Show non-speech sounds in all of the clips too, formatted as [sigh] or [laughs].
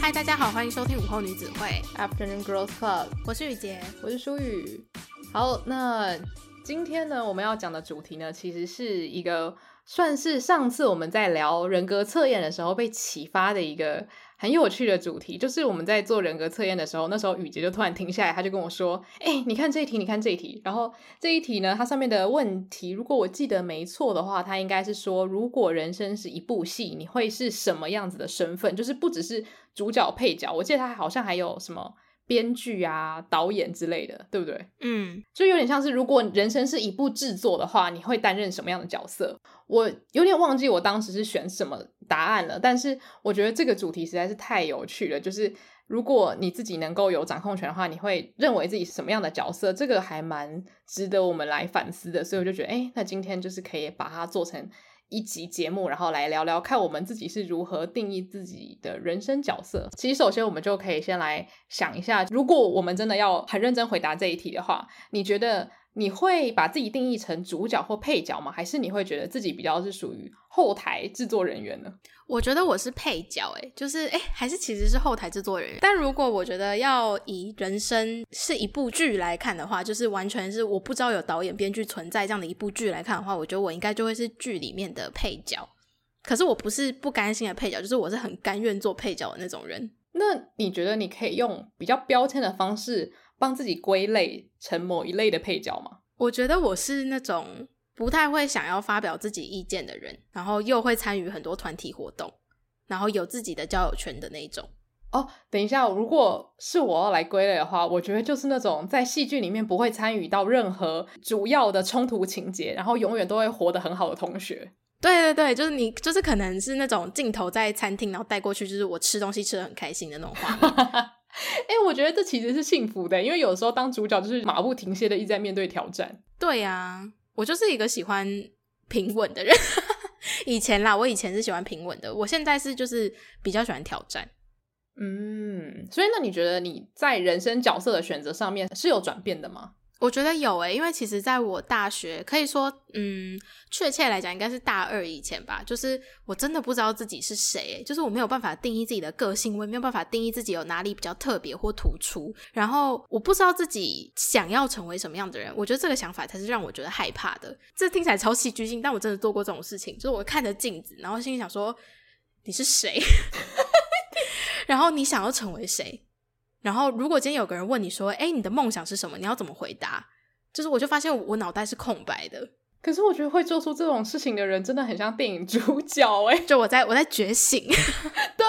嗨，大家好，欢迎收听午后女子会 Afternoon Girls Club。我是雨洁，我是舒雨。好，那今天呢，我们要讲的主题呢，其实是一个算是上次我们在聊人格测验的时候被启发的一个。很有趣的主题，就是我们在做人格测验的时候，那时候雨杰就突然停下来，他就跟我说：“哎、你看这一题，你看这一题。”然后这一题呢，它上面的问题，如果我记得没错的话，它应该是说，如果人生是一部戏，你会是什么样子的身份？就是不只是主角、配角，我记得他好像还有什么。编剧啊，导演之类的，对不对？嗯，就有点像是，如果人生是一部制作的话，你会担任什么样的角色？我有点忘记我当时是选什么答案了，但是我觉得这个主题实在是太有趣了。就是如果你自己能够有掌控权的话，你会认为自己是什么样的角色？这个还蛮值得我们来反思的。所以我就觉得，哎，那今天就是可以把它做成。一集节目，然后来聊聊看我们自己是如何定义自己的人生角色。其实，首先我们就可以先来想一下，如果我们真的要很认真回答这一题的话，你觉得？你会把自己定义成主角或配角吗？还是你会觉得自己比较是属于后台制作人员呢？我觉得我是配角，诶，就是诶，还是其实是后台制作人员。但如果我觉得要以人生是一部剧来看的话，就是完全是我不知道有导演编剧存在这样的一部剧来看的话，我觉得我应该就会是剧里面的配角。可是我不是不甘心的配角，就是我是很甘愿做配角的那种人。那你觉得你可以用比较标签的方式？帮自己归类成某一类的配角吗？我觉得我是那种不太会想要发表自己意见的人，然后又会参与很多团体活动，然后有自己的交友圈的那种。哦，等一下，如果是我要来归类的话，我觉得就是那种在戏剧里面不会参与到任何主要的冲突情节，然后永远都会活得很好的同学。对对对，就是你，就是可能是那种镜头在餐厅，然后带过去，就是我吃东西吃得很开心的那种画面。[laughs] 哎、欸，我觉得这其实是幸福的，因为有时候当主角就是马不停歇的一直在面对挑战。对呀、啊，我就是一个喜欢平稳的人。[laughs] 以前啦，我以前是喜欢平稳的，我现在是就是比较喜欢挑战。嗯，所以那你觉得你在人生角色的选择上面是有转变的吗？我觉得有诶、因为其实在我大学可以说，嗯，确切来讲应该是大二以前吧，就是我真的不知道自己是谁、欸，就是我没有办法定义自己的个性，我也没有办法定义自己有哪里比较特别或突出，然后我不知道自己想要成为什么样的人，我觉得这个想法才是让我觉得害怕的。这听起来超戏剧性，但我真的做过这种事情，就是我看着镜子，然后心里想说你是谁，[laughs] 然后你想要成为谁？然后，如果今天有个人问你说：“哎，你的梦想是什么？”你要怎么回答？就是，我就发现我脑袋是空白的。可是，我觉得会做出这种事情的人，真的很像电影主角哎！就我在我在觉醒，[laughs] 对，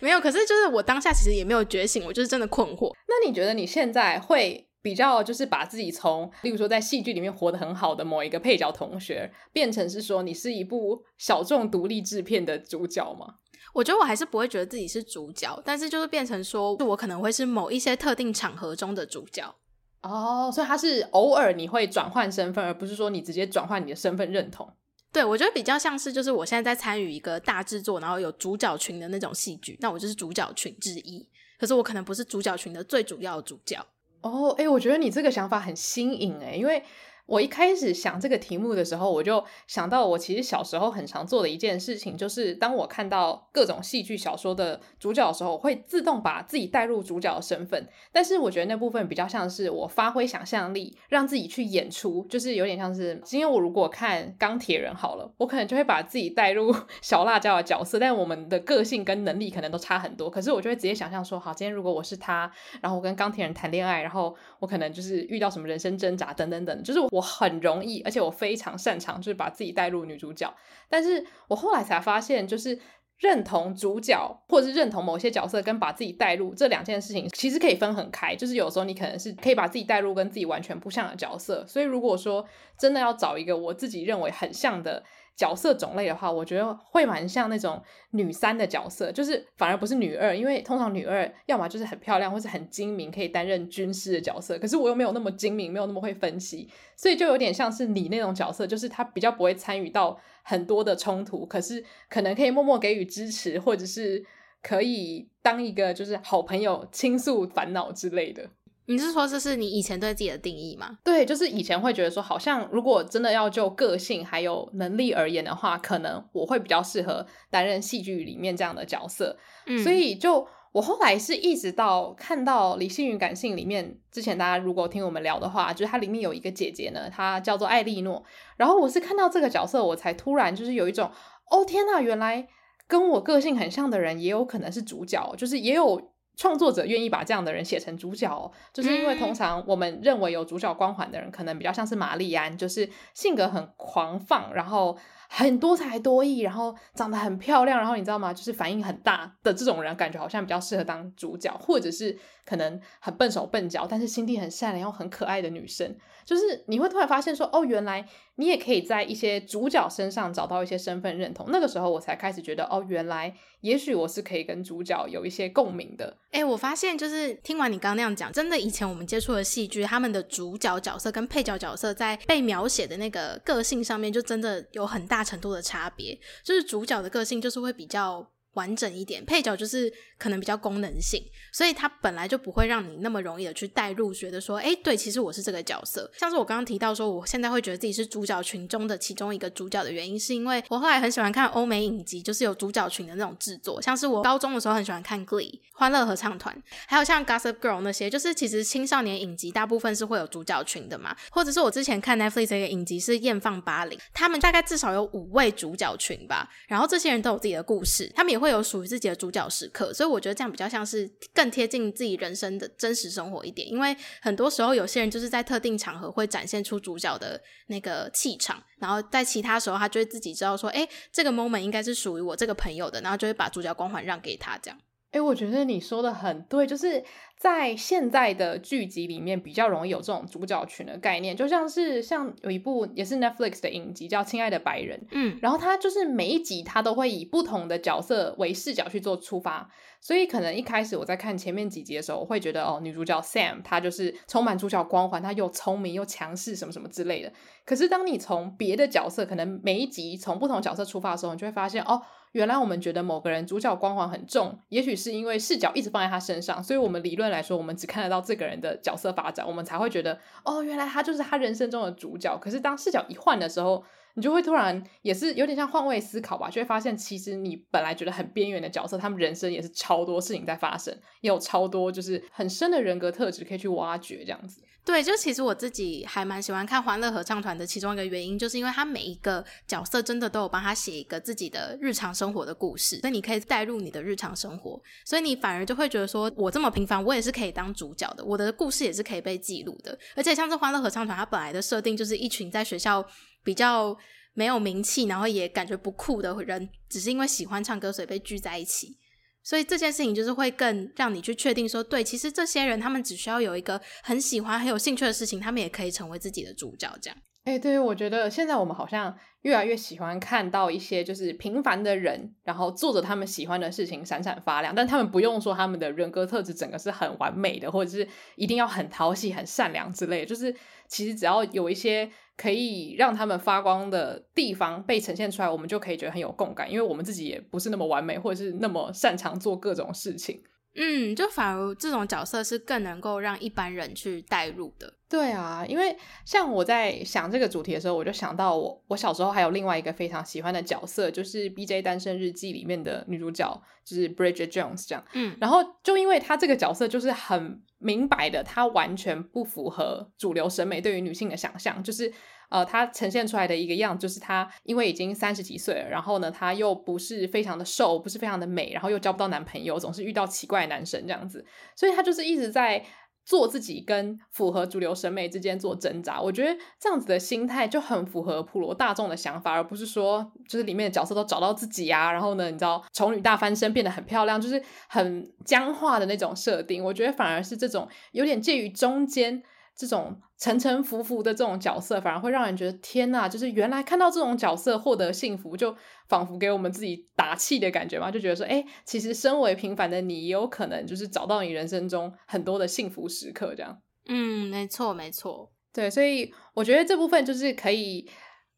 没有。可是，就是我当下其实也没有觉醒，我就是真的困惑。那你觉得你现在会比较就是把自己从，例如说在戏剧里面活得很好的某一个配角同学，变成是说你是一部小众独立制片的主角吗？我觉得我还是不会觉得自己是主角，但是就是变成说，我可能会是某一些特定场合中的主角。哦，所以他是偶尔你会转换身份，而不是说你直接转换你的身份认同。对，我觉得比较像是就是我现在在参与一个大制作，然后有主角群的那种戏剧，那我就是主角群之一。可是我可能不是主角群的最主要的主角。哦，诶，我觉得你这个想法很新颖诶，因为。我一开始想这个题目的时候，我就想到我其实小时候很常做的一件事情，就是当我看到各种戏剧小说的主角的时候，我会自动把自己带入主角的身份。但是我觉得那部分比较像是我发挥想象力，让自己去演出，就是有点像是，今天我如果看钢铁人好了，我可能就会把自己带入 [laughs] 小辣椒的角色，但我们的个性跟能力可能都差很多。可是我就会直接想象说，好，今天如果我是他，然后我跟钢铁人谈恋爱，然后我可能就是遇到什么人生挣扎等等等，就是我。我很容易，而且我非常擅长，就是把自己带入女主角。但是我后来才发现，就是认同主角，或者是认同某些角色，跟把自己带入这两件事情，其实可以分很开。就是有时候你可能是可以把自己带入跟自己完全不像的角色。所以如果说真的要找一个我自己认为很像的。角色种类的话，我觉得会蛮像那种女三的角色，就是反而不是女二，因为通常女二要么就是很漂亮，或是很精明，可以担任军师的角色。可是我又没有那么精明，没有那么会分析，所以就有点像是你那种角色，就是他比较不会参与到很多的冲突，可是可能可以默默给予支持，或者是可以当一个就是好朋友倾诉烦恼之类的。你是说这是你以前对自己的定义吗？对，就是以前会觉得说，好像如果真的要就个性还有能力而言的话，可能我会比较适合担任戏剧里面这样的角色。嗯，所以就我后来是一直到看到《理性与感性》里面，之前大家如果听我们聊的话，就是它里面有一个姐姐呢，她叫做艾莉诺。然后我是看到这个角色，我才突然就是有一种，哦天呐，原来跟我个性很像的人也有可能是主角，就是也有。创作者愿意把这样的人写成主角哦，就是因为通常我们认为有主角光环的人，可能比较像是玛丽安，就是性格很狂放，然后很多才多艺，然后长得很漂亮，然后你知道吗？就是反应很大的这种人，感觉好像比较适合当主角，或者是可能很笨手笨脚，但是心地很善良又很可爱的女生。就是你会突然发现说，哦，原来你也可以在一些主角身上找到一些身份认同。那个时候我才开始觉得，哦，原来也许我是可以跟主角有一些共鸣的。哎，我发现就是听完你刚刚那样讲，真的以前我们接触的戏剧，他们的主角角色跟配角角色在被描写的那个个性上面，就真的有很大程度的差别。就是主角的个性就是会比较完整一点，配角就是可能比较功能性，所以它本来就不会让你那么容易的去带入，觉得说，哎，对，其实我是这个角色。像是我刚刚提到说，我现在会觉得自己是主角群中的其中一个主角的原因，是因为我后来很喜欢看欧美影集，就是有主角群的那种制作，像是我高中的时候很喜欢看《Glee》欢乐合唱团，还有像《Gossip Girl》那些，就是其实青少年影集大部分是会有主角群的嘛，或者是我之前看 Netflix 的一个影集是《艳放巴黎》，他们大概至少有五位主角群吧，然后这些人都有自己的故事，他们也会有属于自己的主角时刻，所以我觉得这样比较像是更贴近自己人生的真实生活一点。因为很多时候有些人就是在特定场合会展现出主角的那个气场，然后在其他时候他就会自己知道说，诶，这个 moment 应该是属于我这个朋友的，然后就会把主角光环让给他这样。诶，我觉得你说的很对，就是在现在的剧集里面比较容易有这种主角群的概念，就像是像有一部也是 Netflix 的影集叫《亲爱的白人》，嗯，然后他就是每一集他都会以不同的角色为视角去做出发，所以可能一开始我在看前面几集的时候，我会觉得哦，女主角 Sam 她就是充满主角光环，她又聪明又强势什么什么之类的。可是当你从别的角色，可能每一集从不同角色出发的时候，你就会发现哦。原来我们觉得某个人主角光环很重，也许是因为视角一直放在他身上，所以我们理论来说，我们只看得到这个人的角色发展，我们才会觉得哦，原来他就是他人生中的主角。可是当视角一换的时候，你就会突然也是有点像换位思考吧，就会发现其实你本来觉得很边缘的角色，他们人生也是超多事情在发生，也有超多就是很深的人格特质可以去挖掘这样子。对，就其实我自己还蛮喜欢看《欢乐合唱团》的，其中一个原因就是因为他每一个角色真的都有帮他写一个自己的日常生活的故事，所以你可以带入你的日常生活，所以你反而就会觉得说，我这么平凡，我也是可以当主角的，我的故事也是可以被记录的。而且像这《欢乐合唱团》，它本来的设定就是一群在学校比较没有名气，然后也感觉不酷的人，只是因为喜欢唱歌，所以被聚在一起。所以这件事情就是会更让你去确定说，对，其实这些人他们只需要有一个很喜欢、很有兴趣的事情，他们也可以成为自己的主角。这样，哎、欸，对，我觉得现在我们好像越来越喜欢看到一些就是平凡的人，然后做着他们喜欢的事情，闪闪发亮。但他们不用说他们的人格特质整个是很完美的，或者是一定要很讨喜、很善良之类。就是其实只要有一些。可以让他们发光的地方被呈现出来，我们就可以觉得很有共感，因为我们自己也不是那么完美，或者是那么擅长做各种事情。嗯，就反而这种角色是更能够让一般人去带入的。对啊，因为像我在想这个主题的时候，我就想到我我小时候还有另外一个非常喜欢的角色，就是《BJ 单身日记》里面的女主角，就是 Bridget Jones 这样。嗯，然后就因为她这个角色就是很明白的，她完全不符合主流审美对于女性的想象，就是呃，她呈现出来的一个样，就是她因为已经三十几岁了，然后呢，她又不是非常的瘦，不是非常的美，然后又交不到男朋友，总是遇到奇怪男生这样子，所以她就是一直在。做自己跟符合主流审美之间做挣扎，我觉得这样子的心态就很符合普罗大众的想法，而不是说就是里面的角色都找到自己呀，然后呢，你知道丑女大翻身变得很漂亮，就是很僵化的那种设定。我觉得反而是这种有点介于中间。这种沉沉浮浮的这种角色，反而会让人觉得天呐，就是原来看到这种角色获得幸福，就仿佛给我们自己打气的感觉嘛，就觉得说，哎，其实身为平凡的你，也有可能就是找到你人生中很多的幸福时刻，这样。嗯，没错，没错，对，所以我觉得这部分就是可以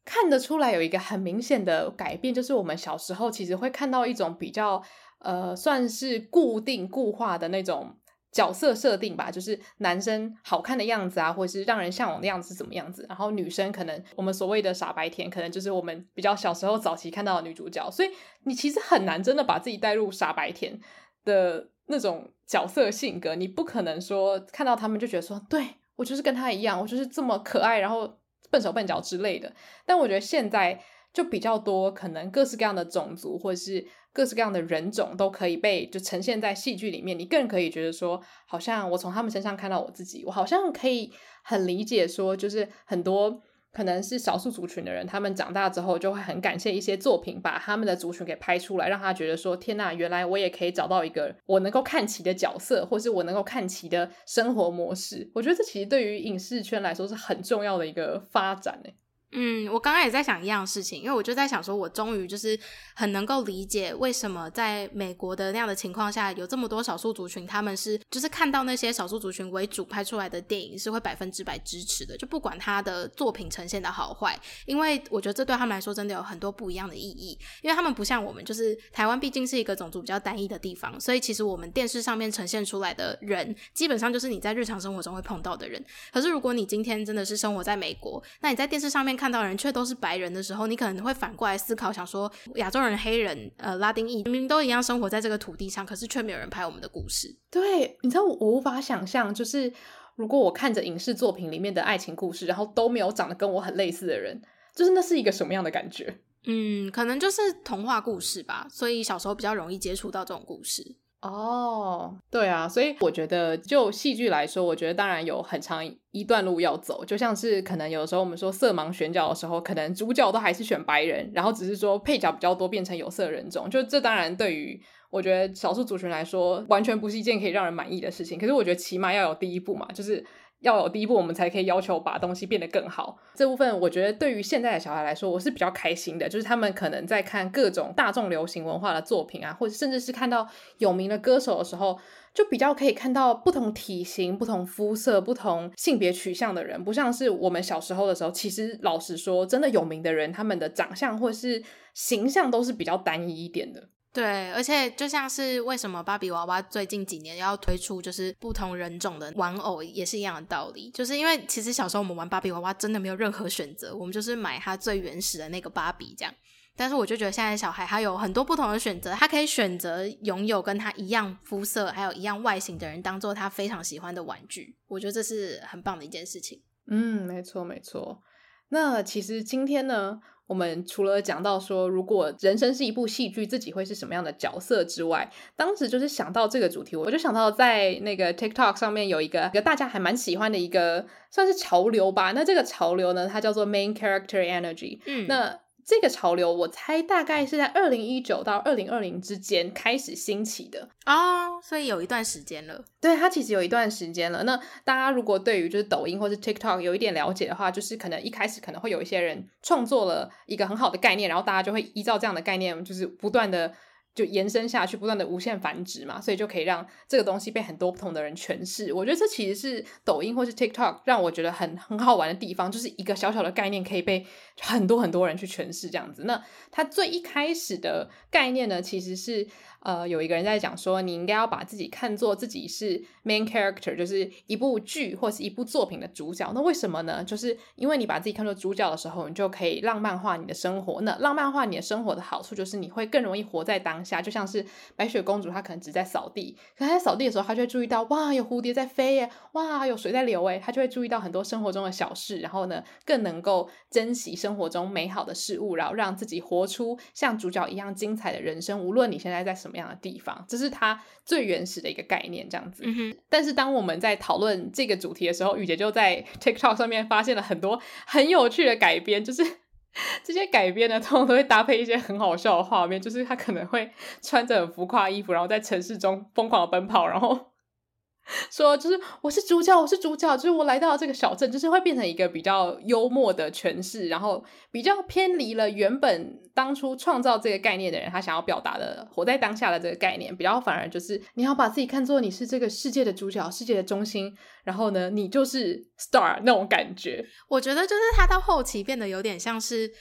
看得出来有一个很明显的改变，就是我们小时候其实会看到一种比较呃，算是固定固化的那种。角色设定吧，就是男生好看的样子啊，或者是让人向往的样子怎么样子，然后女生可能我们所谓的傻白甜，可能就是我们比较小时候早期看到的女主角，所以你其实很难真的把自己带入傻白甜的那种角色性格，你不可能说看到他们就觉得说，对，我就是跟他一样，我就是这么可爱，然后笨手笨脚之类的。但我觉得现在就比较多，可能各式各样的种族或者是。各式各样的人种都可以被就呈现在戏剧里面，你更可以觉得说，好像我从他们身上看到我自己，我好像可以很理解说，就是很多可能是少数族群的人，他们长大之后就会很感谢一些作品，把他们的族群给拍出来，让他觉得说，天呐，原来我也可以找到一个我能够看齐的角色，或是我能够看齐的生活模式。我觉得这其实对于影视圈来说是很重要的一个发展诶。嗯，我刚刚也在想一样事情，因为我就在想说，我终于就是很能够理解为什么在美国的那样的情况下，有这么多少数族群，他们是就是看到那些少数族群为主拍出来的电影是会百分之百支持的，就不管他的作品呈现的好坏，因为我觉得这对他们来说真的有很多不一样的意义，因为他们不像我们，就是台湾毕竟是一个种族比较单一的地方，所以其实我们电视上面呈现出来的人，基本上就是你在日常生活中会碰到的人。可是如果你今天真的是生活在美国，那你在电视上面到的人却都是白人的时候，你可能会反过来思考，想说亚洲人、黑人、呃拉丁裔明明都一样生活在这个土地上，可是却没有人拍我们的故事。对，你知道我无法想象，就是如果我看着影视作品里面的爱情故事，然后都没有长得跟我很类似的人，就是那是一个什么样的感觉？嗯，可能就是童话故事吧，所以小时候比较容易接触到这种故事。哦，oh, 对啊，所以我觉得就戏剧来说，我觉得当然有很长一段路要走。就像是可能有时候我们说色盲选角的时候，可能主角都还是选白人，然后只是说配角比较多变成有色人种。就这当然对于我觉得少数族群来说，完全不是一件可以让人满意的事情。可是我觉得起码要有第一步嘛，就是。要有第一步，我们才可以要求把东西变得更好。这部分我觉得对于现在的小孩来说，我是比较开心的，就是他们可能在看各种大众流行文化的作品啊，或者甚至是看到有名的歌手的时候，就比较可以看到不同体型、不同肤色、不同性别取向的人，不像是我们小时候的时候。其实老实说，真的有名的人，他们的长相或是形象都是比较单一一点的。对，而且就像是为什么芭比娃娃最近几年要推出就是不同人种的玩偶，也是一样的道理。就是因为其实小时候我们玩芭比娃娃真的没有任何选择，我们就是买它最原始的那个芭比这样。但是我就觉得现在小孩他有很多不同的选择，他可以选择拥有跟他一样肤色还有一样外形的人当做他非常喜欢的玩具。我觉得这是很棒的一件事情。嗯，没错没错。那其实今天呢，我们除了讲到说，如果人生是一部戏剧，自己会是什么样的角色之外，当时就是想到这个主题，我就想到在那个 TikTok 上面有一个一个大家还蛮喜欢的一个算是潮流吧。那这个潮流呢，它叫做 Main Character Energy。嗯，那。这个潮流，我猜大概是在二零一九到二零二零之间开始兴起的哦，所以有一段时间了。对，它其实有一段时间了。那大家如果对于就是抖音或是 TikTok 有一点了解的话，就是可能一开始可能会有一些人创作了一个很好的概念，然后大家就会依照这样的概念，就是不断的。就延伸下去，不断的无限繁殖嘛，所以就可以让这个东西被很多不同的人诠释。我觉得这其实是抖音或是 TikTok 让我觉得很很好玩的地方，就是一个小小的概念可以被很多很多人去诠释这样子。那它最一开始的概念呢，其实是。呃，有一个人在讲说，你应该要把自己看作自己是 main character，就是一部剧或是一部作品的主角。那为什么呢？就是因为你把自己看作主角的时候，你就可以浪漫化你的生活。那浪漫化你的生活的好处就是你会更容易活在当下。就像是白雪公主，她可能只在扫地，可她在扫地的时候，她就会注意到，哇，有蝴蝶在飞耶，哇，有水在流诶，她就会注意到很多生活中的小事，然后呢，更能够珍惜生活中美好的事物，然后让自己活出像主角一样精彩的人生。无论你现在在什么。什么样的地方？这是它最原始的一个概念，这样子。嗯。但是当我们在讨论这个主题的时候，雨杰就在 TikTok 上面发现了很多很有趣的改编，就是 [laughs] 这些改编呢，通常都会搭配一些很好笑的画面，就是他可能会穿着很浮夸衣服，然后在城市中疯狂的奔跑，然后。说就是我是主角，我是主角，就是我来到这个小镇，就是会变成一个比较幽默的诠释，然后比较偏离了原本当初创造这个概念的人他想要表达的活在当下的这个概念，比较反而就是你要把自己看作你是这个世界的主角，世界的中心，然后呢，你就是 star 那种感觉。我觉得就是他到后期变得有点像是。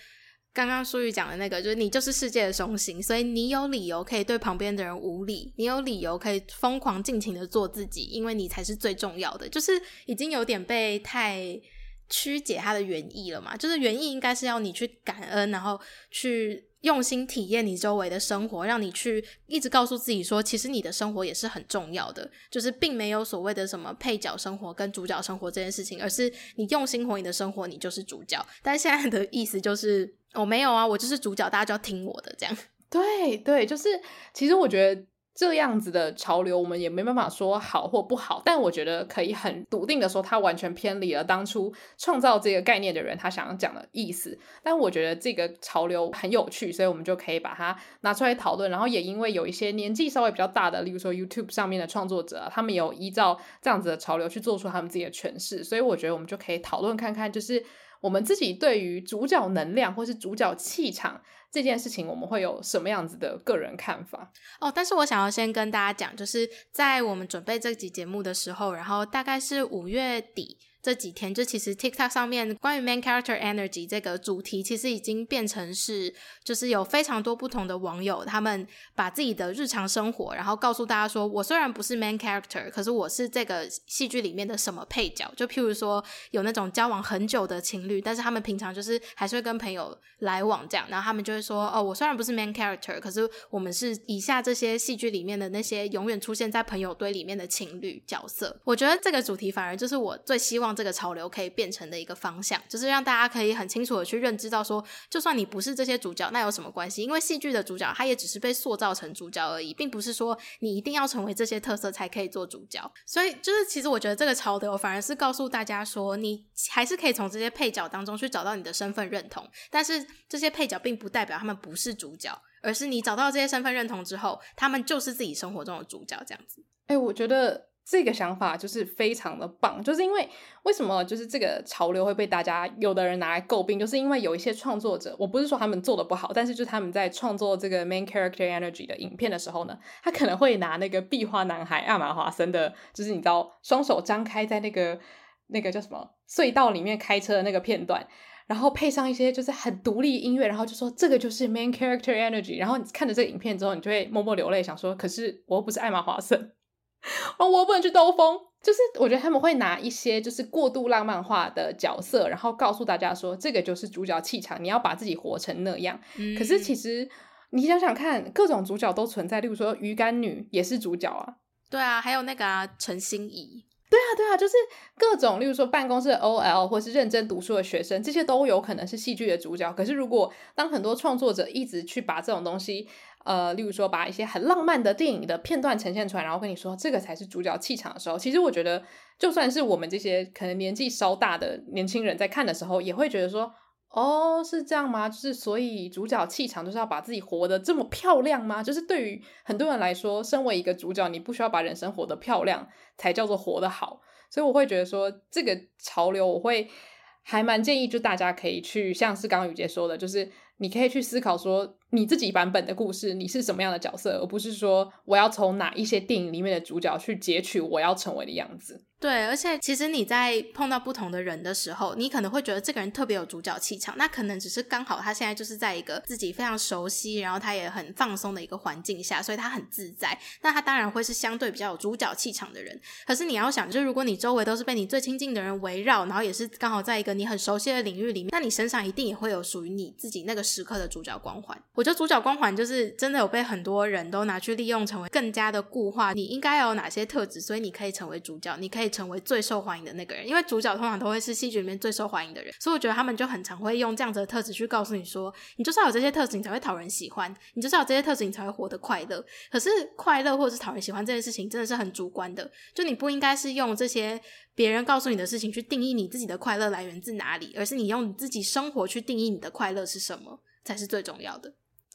刚刚书宇讲的那个，就是你就是世界的中心，所以你有理由可以对旁边的人无礼，你有理由可以疯狂尽情的做自己，因为你才是最重要的。就是已经有点被太曲解它的原意了嘛，就是原意应该是要你去感恩，然后去。用心体验你周围的生活，让你去一直告诉自己说，其实你的生活也是很重要的，就是并没有所谓的什么配角生活跟主角生活这件事情，而是你用心活你的生活，你就是主角。但现在的意思就是，哦、没有啊，我就是主角，大家就要听我的这样。对对，就是其实我觉得。这样子的潮流，我们也没办法说好或不好，但我觉得可以很笃定的说，它完全偏离了当初创造这个概念的人他想要讲的意思。但我觉得这个潮流很有趣，所以我们就可以把它拿出来讨论。然后也因为有一些年纪稍微比较大的，例如说 YouTube 上面的创作者，他们有依照这样子的潮流去做出他们自己的诠释，所以我觉得我们就可以讨论看看，就是我们自己对于主角能量或是主角气场。这件事情我们会有什么样子的个人看法？哦，但是我想要先跟大家讲，就是在我们准备这集节目的时候，然后大概是五月底。这几天就其实 TikTok 上面关于 Main Character Energy 这个主题，其实已经变成是，就是有非常多不同的网友，他们把自己的日常生活，然后告诉大家说，我虽然不是 Main Character，可是我是这个戏剧里面的什么配角。就譬如说，有那种交往很久的情侣，但是他们平常就是还是会跟朋友来往这样，然后他们就会说，哦，我虽然不是 Main Character，可是我们是以下这些戏剧里面的那些永远出现在朋友堆里面的情侣角色。我觉得这个主题反而就是我最希望。这个潮流可以变成的一个方向，就是让大家可以很清楚的去认知到说，就算你不是这些主角，那有什么关系？因为戏剧的主角，他也只是被塑造成主角而已，并不是说你一定要成为这些特色才可以做主角。所以，就是其实我觉得这个潮流反而是告诉大家说，你还是可以从这些配角当中去找到你的身份认同，但是这些配角并不代表他们不是主角，而是你找到这些身份认同之后，他们就是自己生活中的主角，这样子。哎、我觉得。这个想法就是非常的棒，就是因为为什么就是这个潮流会被大家有的人拿来诟病，就是因为有一些创作者，我不是说他们做的不好，但是就是他们在创作这个 main character energy 的影片的时候呢，他可能会拿那个壁花男孩艾玛华森的，就是你知道双手张开在那个那个叫什么隧道里面开车的那个片段，然后配上一些就是很独立音乐，然后就说这个就是 main character energy，然后你看着这个影片之后，你就会默默流泪，想说，可是我又不是艾玛华森。哦，我不能去兜风，就是我觉得他们会拿一些就是过度浪漫化的角色，然后告诉大家说，这个就是主角气场，你要把自己活成那样。嗯。可是其实你想想看，各种主角都存在，例如说鱼干女也是主角啊。对啊，还有那个啊，陈心怡。对啊，对啊，就是各种，例如说办公室的 OL 或是认真读书的学生，这些都有可能是戏剧的主角。可是如果当很多创作者一直去把这种东西，呃，例如说把一些很浪漫的电影的片段呈现出来，然后跟你说这个才是主角气场的时候，其实我觉得，就算是我们这些可能年纪稍大的年轻人在看的时候，也会觉得说，哦，是这样吗？就是所以主角气场就是要把自己活得这么漂亮吗？就是对于很多人来说，身为一个主角，你不需要把人生活得漂亮才叫做活得好。所以我会觉得说，这个潮流我会还蛮建议，就大家可以去，像是刚刚雨杰说的，就是你可以去思考说。你自己版本的故事，你是什么样的角色，而不是说我要从哪一些电影里面的主角去截取我要成为的样子。对，而且其实你在碰到不同的人的时候，你可能会觉得这个人特别有主角气场，那可能只是刚好他现在就是在一个自己非常熟悉，然后他也很放松的一个环境下，所以他很自在。那他当然会是相对比较有主角气场的人。可是你要想，就是如果你周围都是被你最亲近的人围绕，然后也是刚好在一个你很熟悉的领域里面，那你身上一定也会有属于你自己那个时刻的主角光环。我觉得主角光环就是真的有被很多人都拿去利用，成为更加的固化。你应该有哪些特质，所以你可以成为主角，你可以成为最受欢迎的那个人。因为主角通常都会是戏剧里面最受欢迎的人，所以我觉得他们就很常会用这样子的特质去告诉你说，你就是要有这些特质，你才会讨人喜欢；你就是要这些特质，你才会活得快乐。可是快乐或者是讨人喜欢这件事情，真的是很主观的。就你不应该是用这些别人告诉你的事情去定义你自己的快乐来源自哪里，而是你用你自己生活去定义你的快乐是什么，才是最重要的。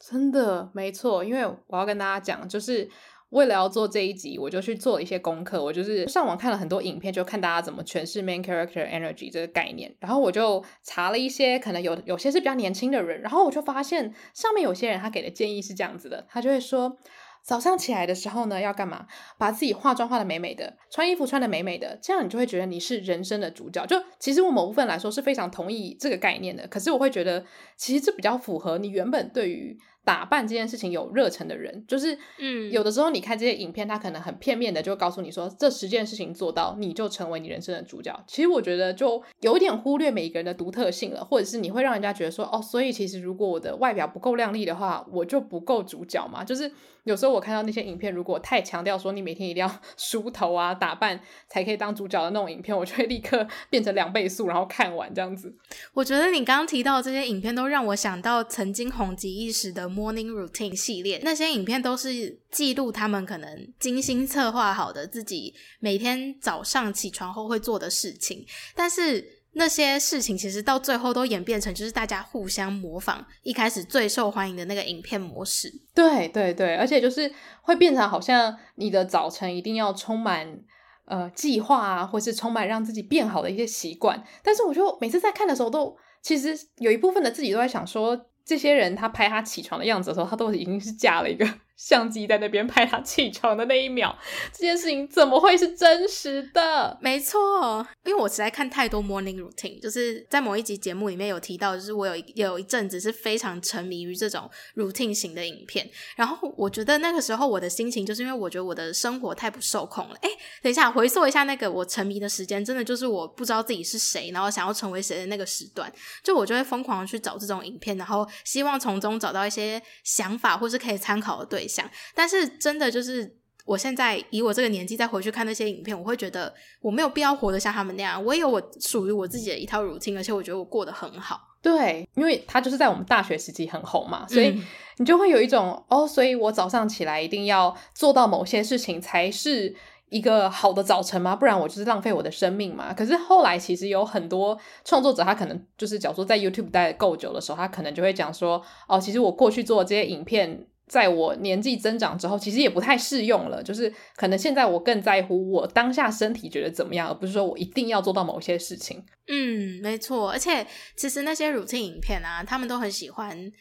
真的没错，因为我要跟大家讲，就是为了要做这一集，我就去做了一些功课。我就是上网看了很多影片，就看大家怎么诠释 main character energy 这个概念。然后我就查了一些，可能有有些是比较年轻的人，然后我就发现上面有些人他给的建议是这样子的，他就会说，早上起来的时候呢，要干嘛？把自己化妆化的美美的，穿衣服穿的美美的，这样你就会觉得你是人生的主角。就其实我某部分来说是非常同意这个概念的，可是我会觉得其实这比较符合你原本对于。打扮这件事情有热忱的人，就是，嗯，有的时候你看这些影片，他可能很片面的就告诉你说，这十件事情做到，你就成为你人生的主角。其实我觉得就有点忽略每一个人的独特性了，或者是你会让人家觉得说，哦，所以其实如果我的外表不够靓丽的话，我就不够主角嘛。就是有时候我看到那些影片，如果太强调说你每天一定要 [laughs] 梳头啊、打扮才可以当主角的那种影片，我就会立刻 [laughs] 变成两倍速，然后看完这样子。我觉得你刚刚提到的这些影片，都让我想到曾经红极一时的。Morning Routine 系列，那些影片都是记录他们可能精心策划好的自己每天早上起床后会做的事情，但是那些事情其实到最后都演变成就是大家互相模仿一开始最受欢迎的那个影片模式。对对对，而且就是会变成好像你的早晨一定要充满呃计划啊，或是充满让自己变好的一些习惯。但是我就每次在看的时候都，其实有一部分的自己都在想说。这些人他拍他起床的样子的时候，他都已经是架了一个相机在那边拍他起床的那一秒，这件事情怎么会是真实的？没错，因为我实在看太多 morning routine，就是在某一集节目里面有提到，就是我有有一阵子是非常沉迷于这种 routine 型的影片。然后我觉得那个时候我的心情，就是因为我觉得我的生活太不受控了。诶，等一下，回溯一下那个我沉迷的时间，真的就是我不知道自己是谁，然后想要成为谁的那个时段，就我就会疯狂的去找这种影片，然后希望从中找到一些想法或是可以参考的对象。想，但是真的就是，我现在以我这个年纪再回去看那些影片，我会觉得我没有必要活得像他们那样。我也有我属于我自己的一套 routine，而且我觉得我过得很好。对，因为他就是在我们大学时期很红嘛，所以你就会有一种、嗯、哦，所以我早上起来一定要做到某些事情才是一个好的早晨吗？不然我就是浪费我的生命嘛。可是后来其实有很多创作者，他可能就是假如说在 YouTube 待得够久的时候，他可能就会讲说，哦，其实我过去做的这些影片。在我年纪增长之后，其实也不太适用了。就是可能现在我更在乎我当下身体觉得怎么样，而不是说我一定要做到某些事情。嗯，没错。而且其实那些 routine 影片啊，他们都很喜欢，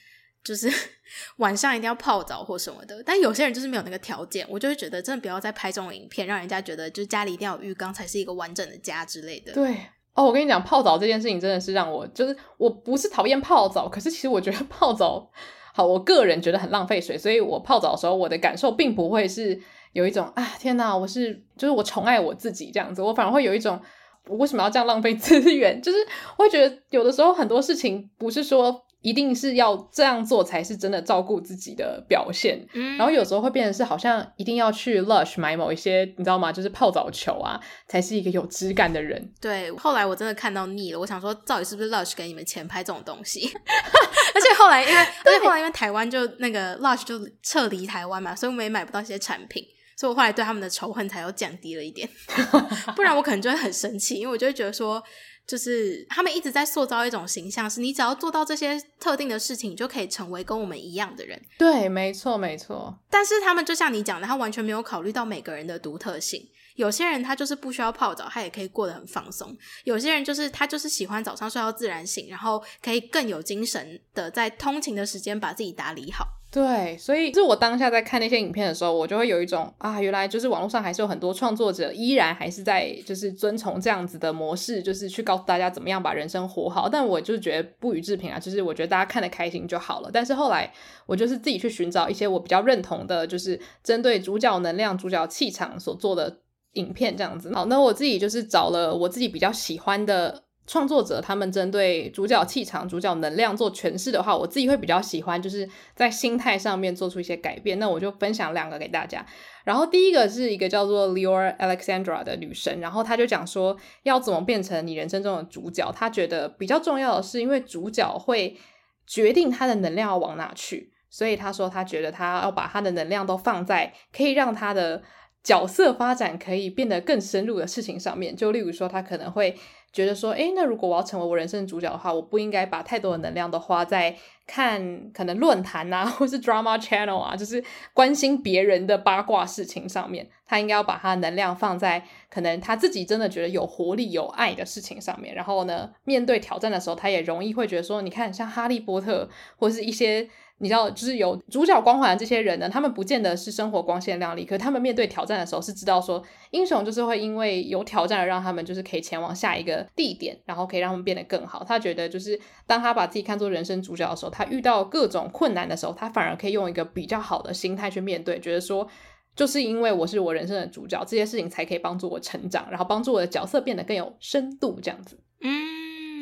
就是 [laughs] 晚上一定要泡澡或什么的。但有些人就是没有那个条件，我就会觉得真的不要再拍这种影片，让人家觉得就是家里一定要有浴缸才是一个完整的家之类的。对哦，我跟你讲，泡澡这件事情真的是让我就是我不是讨厌泡澡，可是其实我觉得 [laughs] 泡澡。好，我个人觉得很浪费水，所以我泡澡的时候，我的感受并不会是有一种啊，天哪，我是就是我宠爱我自己这样子，我反而会有一种我为什么要这样浪费资源？[laughs] 就是我会觉得有的时候很多事情不是说。一定是要这样做才是真的照顾自己的表现，嗯，然后有时候会变成是好像一定要去 Lush 买某一些，你知道吗？就是泡澡球啊，才是一个有质感的人。对，后来我真的看到腻了，我想说，到底是不是 Lush 给你们钱拍这种东西？[laughs] 而且后来因为，而且后来因为台湾就那个 Lush 就撤离台湾嘛，所以我们也买不到这些产品，所以我后来对他们的仇恨才又降低了一点，[laughs] 不然我可能就会很生气，因为我就会觉得说。就是他们一直在塑造一种形象，是你只要做到这些特定的事情，你就可以成为跟我们一样的人。对，没错，没错。但是他们就像你讲的，他完全没有考虑到每个人的独特性。有些人他就是不需要泡澡，他也可以过得很放松。有些人就是他就是喜欢早上睡到自然醒，然后可以更有精神的在通勤的时间把自己打理好。对，所以就是我当下在看那些影片的时候，我就会有一种啊，原来就是网络上还是有很多创作者依然还是在就是遵从这样子的模式，就是去告诉大家怎么样把人生活好。但我就是觉得不予置评啊，就是我觉得大家看得开心就好了。但是后来我就是自己去寻找一些我比较认同的，就是针对主角能量、主角气场所做的影片这样子。好，那我自己就是找了我自己比较喜欢的。创作者他们针对主角气场、主角能量做诠释的话，我自己会比较喜欢，就是在心态上面做出一些改变。那我就分享两个给大家。然后第一个是一个叫做 Lior Alexandra 的女生，然后她就讲说要怎么变成你人生中的主角。她觉得比较重要的是，因为主角会决定他的能量要往哪去，所以她说她觉得她要把她的能量都放在可以让她的角色发展可以变得更深入的事情上面。就例如说，她可能会。觉得说，诶，那如果我要成为我人生的主角的话，我不应该把太多的能量都花在看可能论坛啊，或是 drama channel 啊，就是关心别人的八卦事情上面。他应该要把他的能量放在可能他自己真的觉得有活力、有爱的事情上面。然后呢，面对挑战的时候，他也容易会觉得说，你看，像哈利波特或是一些。你知道，就是有主角光环的这些人呢，他们不见得是生活光鲜亮丽，可他们面对挑战的时候是知道说，英雄就是会因为有挑战而让他们就是可以前往下一个地点，然后可以让他们变得更好。他觉得就是当他把自己看作人生主角的时候，他遇到各种困难的时候，他反而可以用一个比较好的心态去面对，觉得说，就是因为我是我人生的主角，这些事情才可以帮助我成长，然后帮助我的角色变得更有深度，这样子。嗯。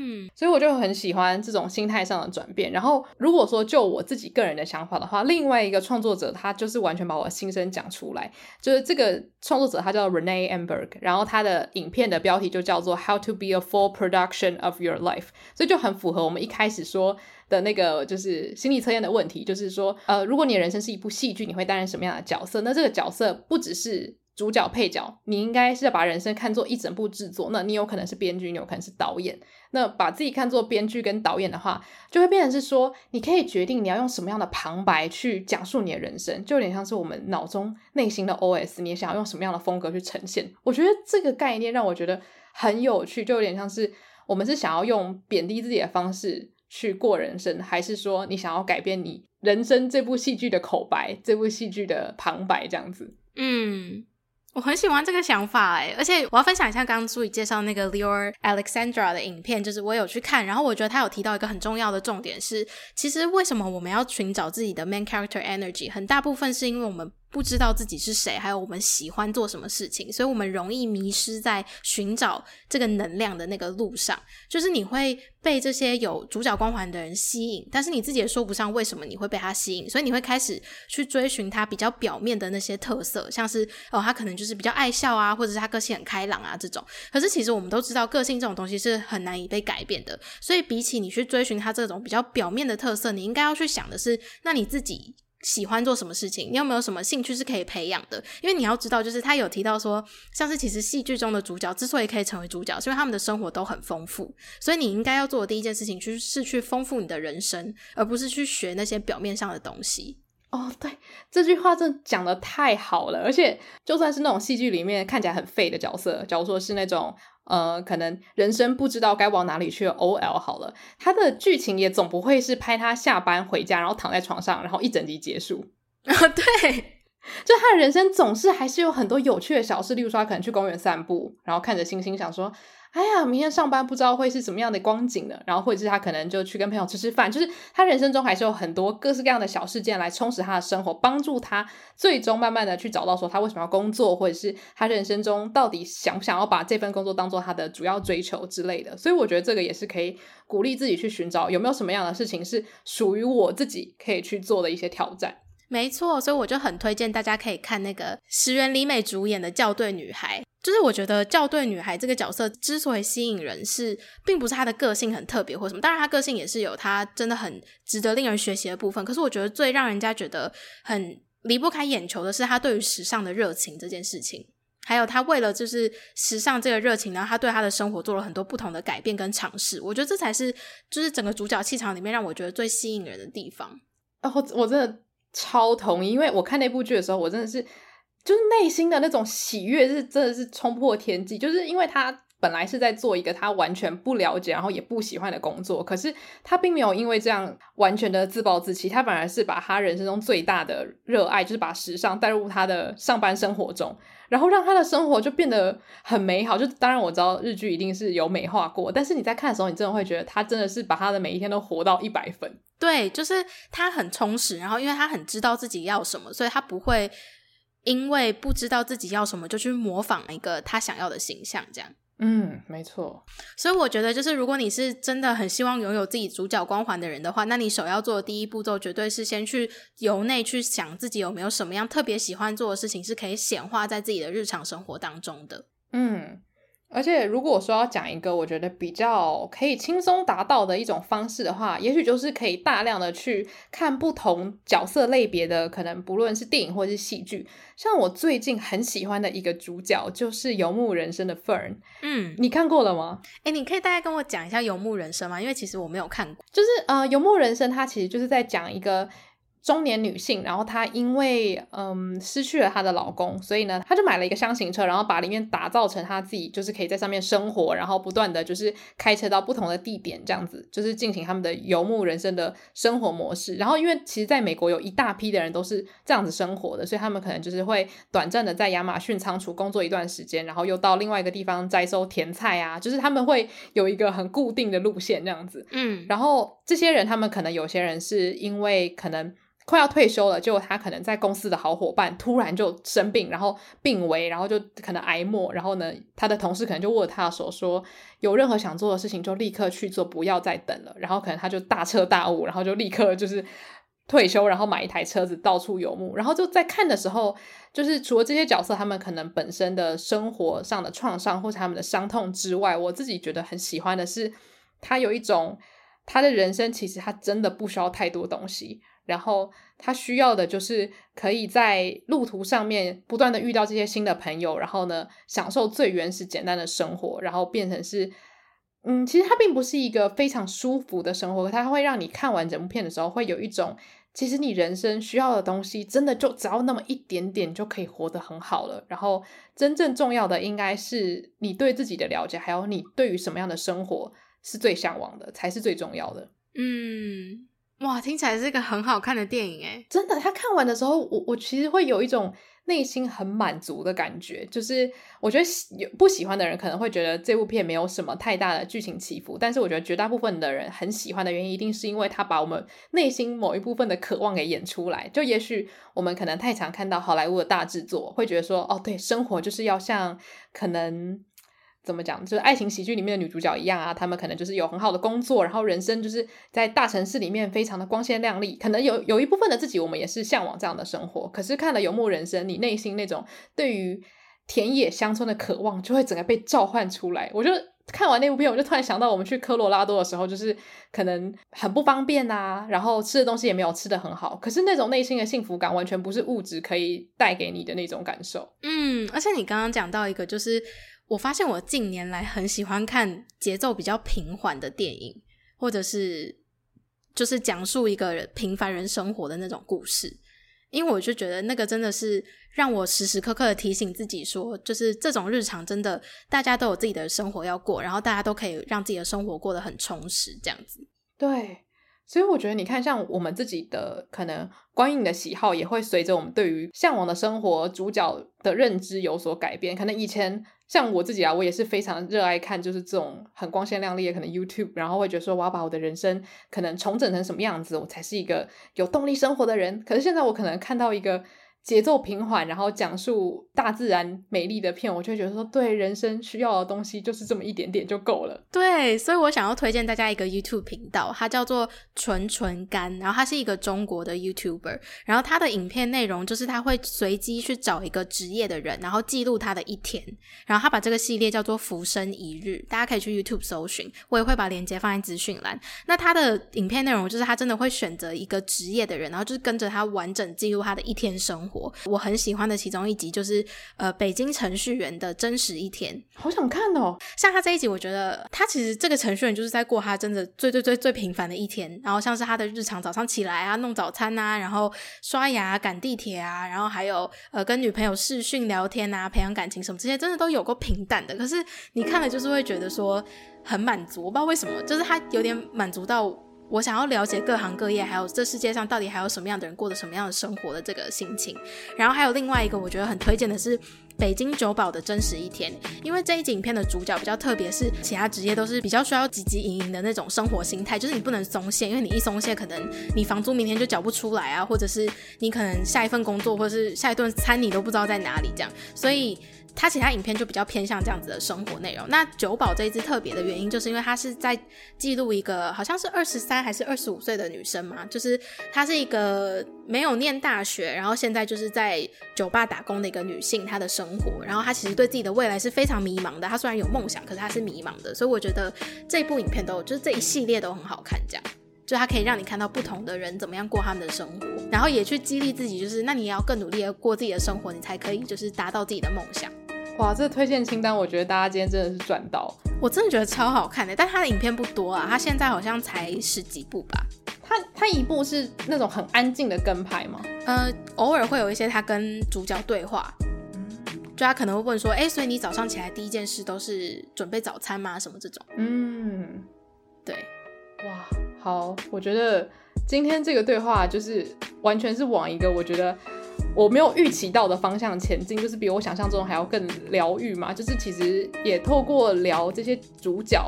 嗯，所以我就很喜欢这种心态上的转变。然后，如果说就我自己个人的想法的话，另外一个创作者他就是完全把我的心声讲出来。就是这个创作者他叫 Renee Amberg，然后他的影片的标题就叫做 How to be a full production of your life，所以就很符合我们一开始说的那个就是心理测验的问题，就是说，呃，如果你的人生是一部戏剧，你会担任什么样的角色？那这个角色不只是。主角、配角，你应该是要把人生看作一整部制作。那你有可能是编剧，你有可能是导演。那把自己看作编剧跟导演的话，就会变成是说，你可以决定你要用什么样的旁白去讲述你的人生，就有点像是我们脑中内心的 OS，你想要用什么样的风格去呈现。我觉得这个概念让我觉得很有趣，就有点像是我们是想要用贬低自己的方式去过人生，还是说你想要改变你人生这部戏剧的口白，这部戏剧的旁白这样子？嗯。我很喜欢这个想法诶，而且我要分享一下刚刚朱怡介绍那个 Leo Alexandra 的影片，就是我有去看，然后我觉得他有提到一个很重要的重点是，其实为什么我们要寻找自己的 main character energy，很大部分是因为我们。不知道自己是谁，还有我们喜欢做什么事情，所以我们容易迷失在寻找这个能量的那个路上。就是你会被这些有主角光环的人吸引，但是你自己也说不上为什么你会被他吸引，所以你会开始去追寻他比较表面的那些特色，像是哦，他可能就是比较爱笑啊，或者是他个性很开朗啊这种。可是其实我们都知道，个性这种东西是很难以被改变的。所以比起你去追寻他这种比较表面的特色，你应该要去想的是，那你自己。喜欢做什么事情？你有没有什么兴趣是可以培养的？因为你要知道，就是他有提到说，像是其实戏剧中的主角之所以可以成为主角，是因为他们的生活都很丰富。所以你应该要做的第一件事情，就是去丰富你的人生，而不是去学那些表面上的东西。哦，对，这句话真的讲得太好了。而且，就算是那种戏剧里面看起来很废的角色，假如说是那种。呃，可能人生不知道该往哪里去的 OL 好了，他的剧情也总不会是拍他下班回家，然后躺在床上，然后一整集结束 [laughs] 啊。对，[laughs] 就他的人生总是还是有很多有趣的小事，例如说他可能去公园散步，然后看着星星，想说。哎呀，明天上班不知道会是什么样的光景呢？然后或者是他可能就去跟朋友吃吃饭，就是他人生中还是有很多各式各样的小事件来充实他的生活，帮助他最终慢慢的去找到说他为什么要工作，或者是他人生中到底想不想要把这份工作当做他的主要追求之类的。所以我觉得这个也是可以鼓励自己去寻找有没有什么样的事情是属于我自己可以去做的一些挑战。没错，所以我就很推荐大家可以看那个石原里美主演的《校对女孩》。就是我觉得校对女孩这个角色之所以吸引人是，是并不是她的个性很特别或什么，当然她个性也是有她真的很值得令人学习的部分。可是我觉得最让人家觉得很离不开眼球的是她对于时尚的热情这件事情，还有她为了就是时尚这个热情，然后她对她的生活做了很多不同的改变跟尝试。我觉得这才是就是整个主角气场里面让我觉得最吸引人的地方。哦，我真的超同意，因为我看那部剧的时候，我真的是。就是内心的那种喜悦是真的是冲破天际，就是因为他本来是在做一个他完全不了解，然后也不喜欢的工作，可是他并没有因为这样完全的自暴自弃，他反而是把他人生中最大的热爱，就是把时尚带入他的上班生活中，然后让他的生活就变得很美好。就当然我知道日剧一定是有美化过，但是你在看的时候，你真的会觉得他真的是把他的每一天都活到一百分。对，就是他很充实，然后因为他很知道自己要什么，所以他不会。因为不知道自己要什么，就去模仿一个他想要的形象，这样。嗯，没错。所以我觉得，就是如果你是真的很希望拥有自己主角光环的人的话，那你首要做的第一步骤，绝对是先去由内去想自己有没有什么样特别喜欢做的事情，是可以显化在自己的日常生活当中的。嗯。而且，如果我说要讲一个我觉得比较可以轻松达到的一种方式的话，也许就是可以大量的去看不同角色类别的，可能不论是电影或是戏剧。像我最近很喜欢的一个主角就是《游牧人生》的 Fern，嗯，你看过了吗？诶，你可以大概跟我讲一下《游牧人生》吗？因为其实我没有看过。就是呃，《游牧人生》它其实就是在讲一个。中年女性，然后她因为嗯失去了她的老公，所以呢，她就买了一个箱型车，然后把里面打造成她自己，就是可以在上面生活，然后不断的就是开车到不同的地点，这样子就是进行他们的游牧人生的生活模式。然后因为其实在美国有一大批的人都是这样子生活的，所以他们可能就是会短暂的在亚马逊仓储工作一段时间，然后又到另外一个地方摘收甜菜啊，就是他们会有一个很固定的路线这样子。嗯，然后这些人他们可能有些人是因为可能。快要退休了，结果他可能在公司的好伙伴突然就生病，然后病危，然后就可能挨末，然后呢，他的同事可能就握他的手说，有任何想做的事情就立刻去做，不要再等了。然后可能他就大彻大悟，然后就立刻就是退休，然后买一台车子到处游牧。然后就在看的时候，就是除了这些角色他们可能本身的生活上的创伤或者他们的伤痛之外，我自己觉得很喜欢的是，他有一种他的人生其实他真的不需要太多东西。然后他需要的就是可以在路途上面不断的遇到这些新的朋友，然后呢，享受最原始简单的生活，然后变成是，嗯，其实它并不是一个非常舒服的生活，它会让你看完整部片的时候，会有一种，其实你人生需要的东西，真的就只要那么一点点就可以活得很好了。然后真正重要的应该是你对自己的了解，还有你对于什么样的生活是最向往的，才是最重要的。嗯。哇，听起来是一个很好看的电影诶，真的，他看完的时候，我我其实会有一种内心很满足的感觉。就是我觉得喜不喜欢的人可能会觉得这部片没有什么太大的剧情起伏，但是我觉得绝大部分的人很喜欢的原因，一定是因为他把我们内心某一部分的渴望给演出来。就也许我们可能太常看到好莱坞的大制作，会觉得说，哦，对，生活就是要像可能。怎么讲？就是爱情喜剧里面的女主角一样啊，她们可能就是有很好的工作，然后人生就是在大城市里面非常的光鲜亮丽。可能有有一部分的自己，我们也是向往这样的生活。可是看了《游牧人生》，你内心那种对于田野乡村的渴望，就会整个被召唤出来。我就看完那部片，我就突然想到，我们去科罗拉多的时候，就是可能很不方便啊，然后吃的东西也没有吃得很好。可是那种内心的幸福感，完全不是物质可以带给你的那种感受。嗯，而且你刚刚讲到一个，就是。我发现我近年来很喜欢看节奏比较平缓的电影，或者是就是讲述一个平凡人生活的那种故事，因为我就觉得那个真的是让我时时刻刻的提醒自己说，就是这种日常真的大家都有自己的生活要过，然后大家都可以让自己的生活过得很充实，这样子。对。所以我觉得，你看，像我们自己的可能观影的喜好，也会随着我们对于向往的生活主角的认知有所改变。可能以前像我自己啊，我也是非常热爱看，就是这种很光鲜亮丽的可能 YouTube，然后会觉得说，我要把我的人生可能重整成什么样子，我才是一个有动力生活的人。可是现在我可能看到一个。节奏平缓，然后讲述大自然美丽的片，我就会觉得说，对人生需要的东西就是这么一点点就够了。对，所以我想要推荐大家一个 YouTube 频道，它叫做纯纯干，然后它是一个中国的 YouTuber，然后它的影片内容就是他会随机去找一个职业的人，然后记录他的一天，然后他把这个系列叫做《浮生一日》，大家可以去 YouTube 搜寻，我也会把链接放在资讯栏。那他的影片内容就是他真的会选择一个职业的人，然后就是跟着他完整记录他的一天生活。我很喜欢的其中一集就是呃，北京程序员的真实一天，好想看哦。像他这一集，我觉得他其实这个程序员就是在过他真的最最最最平凡的一天。然后像是他的日常，早上起来啊，弄早餐啊，然后刷牙、赶地铁啊，然后还有呃跟女朋友视讯聊天啊，培养感情什么这些，真的都有够平淡的。可是你看了就是会觉得说很满足，我不知道为什么，就是他有点满足到。我想要了解各行各业，还有这世界上到底还有什么样的人过着什么样的生活的这个心情。然后还有另外一个我觉得很推荐的是《北京酒保的真实一天》，因为这一集影片的主角比较特别，是其他职业都是比较需要汲汲营营的那种生活心态，就是你不能松懈，因为你一松懈，可能你房租明天就缴不出来啊，或者是你可能下一份工作或者是下一顿餐你都不知道在哪里这样，所以。他其他影片就比较偏向这样子的生活内容。那九宝这一支特别的原因，就是因为他是在记录一个好像是二十三还是二十五岁的女生嘛，就是她是一个没有念大学，然后现在就是在酒吧打工的一个女性，她的生活。然后她其实对自己的未来是非常迷茫的。她虽然有梦想，可是她是迷茫的。所以我觉得这部影片都就是这一系列都很好看，这样就它可以让你看到不同的人怎么样过他们的生活，然后也去激励自己，就是那你也要更努力的过自己的生活，你才可以就是达到自己的梦想。哇，这推荐清单，我觉得大家今天真的是赚到，我真的觉得超好看的。但他的影片不多啊，他现在好像才十几部吧。他他一部是那种很安静的跟拍吗？呃，偶尔会有一些他跟主角对话，就他可能会问说，哎，所以你早上起来第一件事都是准备早餐吗？什么这种？嗯，对，哇，好，我觉得今天这个对话就是完全是往一个我觉得。我没有预期到的方向前进，就是比我想象中还要更疗愈嘛。就是其实也透过聊这些主角，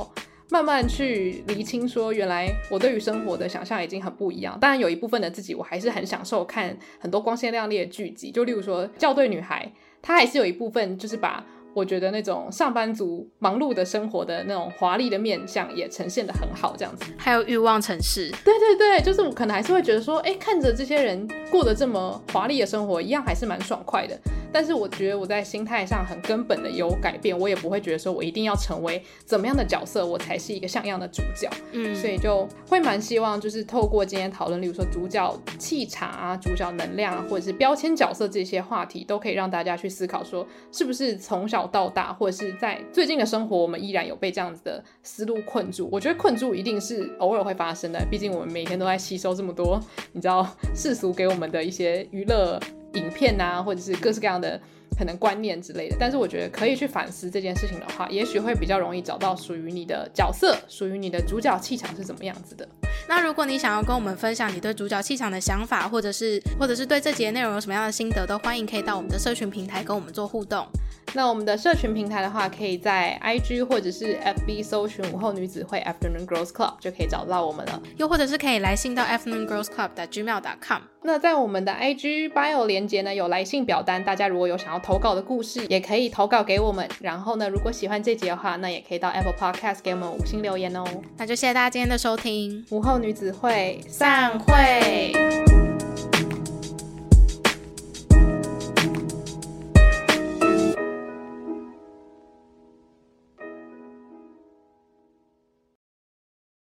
慢慢去厘清，说原来我对于生活的想象已经很不一样。当然有一部分的自己，我还是很享受看很多光鲜亮丽的剧集，就例如说《校对女孩》，她还是有一部分就是把。我觉得那种上班族忙碌的生活的那种华丽的面相也呈现得很好，这样子。还有欲望城市，对对对，就是我可能还是会觉得说，哎，看着这些人过得这么华丽的生活，一样还是蛮爽快的。但是我觉得我在心态上很根本的有改变，我也不会觉得说我一定要成为怎么样的角色，我才是一个像样的主角。嗯，所以就会蛮希望就是透过今天讨论，例如说主角气场啊、主角能量啊，或者是标签角色这些话题，都可以让大家去思考说，是不是从小到大，或者是在最近的生活，我们依然有被这样子的思路困住。我觉得困住一定是偶尔会发生的，毕竟我们每天都在吸收这么多，你知道世俗给我们的一些娱乐影片啊，或者是各式各样的。可能观念之类的，但是我觉得可以去反思这件事情的话，也许会比较容易找到属于你的角色，属于你的主角气场是怎么样子的。那如果你想要跟我们分享你对主角气场的想法，或者是或者是对这节内容有什么样的心得，都欢迎可以到我们的社群平台跟我们做互动。那我们的社群平台的话，可以在 IG 或者是 FB 搜寻午后女子会 Afternoon Girls Club 就可以找到我们了。又或者是可以来信到 Afternoon Girls Club 的 gmail.com。那在我们的 IG bio 连接呢，有来信表单，大家如果有想要投稿的故事，也可以投稿给我们。然后呢，如果喜欢这集的话，那也可以到 Apple Podcast 给我们五星留言哦。那就谢谢大家今天的收听，午后女子会散会。